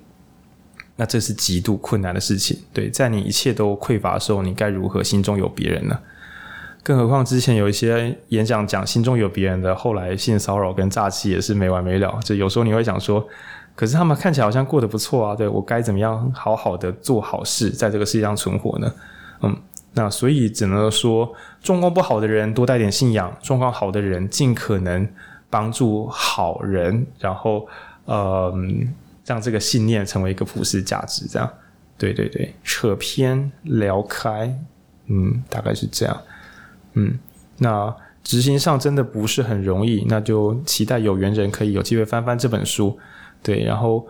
那这是极度困难的事情，对，在你一切都匮乏的时候，你该如何心中有别人呢？更何况之前有一些演讲讲心中有别人的，后来性骚扰跟诈欺也是没完没了。就有时候你会想说，可是他们看起来好像过得不错啊，对，我该怎么样好好的做好事，在这个世界上存活呢？嗯，那所以只能说，状况不好的人多带点信仰，状况好的人尽可能帮助好人，然后，嗯。让这个信念成为一个普世价值，这样，对对对，扯偏聊开，嗯，大概是这样，嗯，那执行上真的不是很容易，那就期待有缘人可以有机会翻翻这本书，对，然后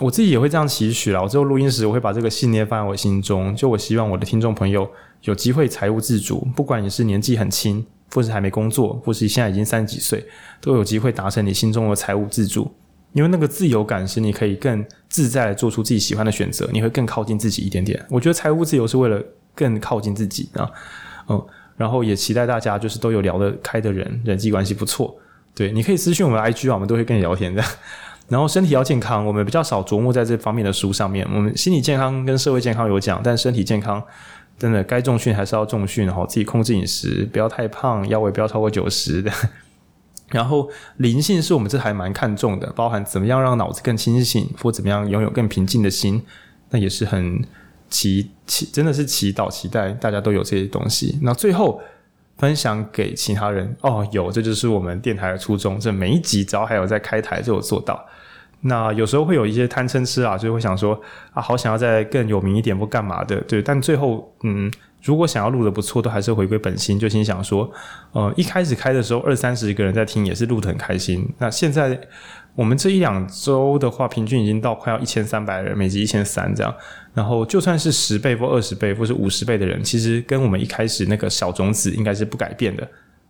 我自己也会这样期许啦。我之后录音时，我会把这个信念放在我心中，就我希望我的听众朋友有机会财务自主，不管你是年纪很轻，或是还没工作，或是现在已经三十几岁，都有机会达成你心中的财务自主。因为那个自由感是你可以更自在地做出自己喜欢的选择，你会更靠近自己一点点。我觉得财务自由是为了更靠近自己啊，嗯，然后也期待大家就是都有聊得开的人，人际关系不错。对，你可以私讯我们 IG 啊，我们都会跟你聊天的。然后身体要健康，我们比较少琢磨在这方面的书上面。我们心理健康跟社会健康有讲，但身体健康真的该重训还是要重训，然后自己控制饮食，不要太胖，腰围不要超过九十的。然后灵性是我们这还蛮看重的，包含怎么样让脑子更清醒，或怎么样拥有更平静的心，那也是很祈祈，真的是祈祷期待大家都有这些东西。那最后分享给其他人哦，有，这就是我们电台的初衷，这每一集只要还有在开台就有做到。那有时候会有一些贪嗔痴啊，就会想说啊，好想要再更有名一点或干嘛的，对，但最后嗯。如果想要录得不错，都还是回归本心，就心想说，呃，一开始开的时候二三十个人在听，也是录得很开心。那现在我们这一两周的话，平均已经到快要一千三百人，每集一千三这样。然后就算是十倍或二十倍或是五十倍的人，其实跟我们一开始那个小种子应该是不改变的。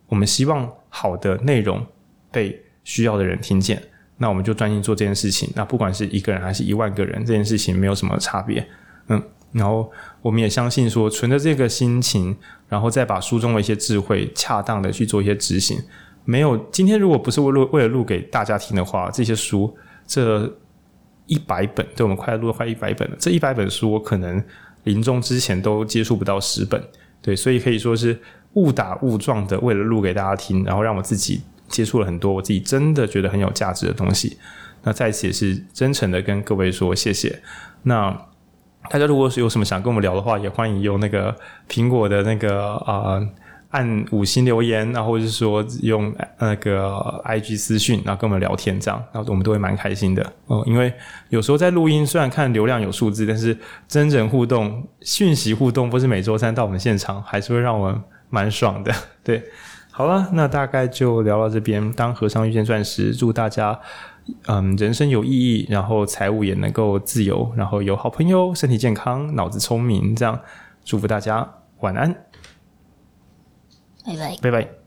我们希望好的内容被需要的人听见，那我们就专心做这件事情。那不管是一个人还是一万个人，这件事情没有什么差别。嗯。然后我们也相信说，存着这个心情，然后再把书中的一些智慧恰当的去做一些执行。没有今天，如果不是为录为了录给大家听的话，这些书这一百本，对我们快录了快一百本了。这一百本书，我可能临终之前都接触不到十本。对，所以可以说是误打误撞的，为了录给大家听，然后让我自己接触了很多我自己真的觉得很有价值的东西。那在此也是真诚的跟各位说谢谢。那。大家如果是有什么想跟我们聊的话，也欢迎用那个苹果的那个啊、呃、按五星留言，然后或者是说用那个 IG 私讯，然后跟我们聊天这样，然后我们都会蛮开心的哦。因为有时候在录音，虽然看流量有数字，但是真人互动、讯息互动，不是每周三到我们现场，还是会让我们蛮爽的。对，好了，那大概就聊到这边。当和尚遇见钻石，祝大家。嗯，人生有意义，然后财务也能够自由，然后有好朋友，身体健康，脑子聪明，这样祝福大家晚安，拜拜，拜拜。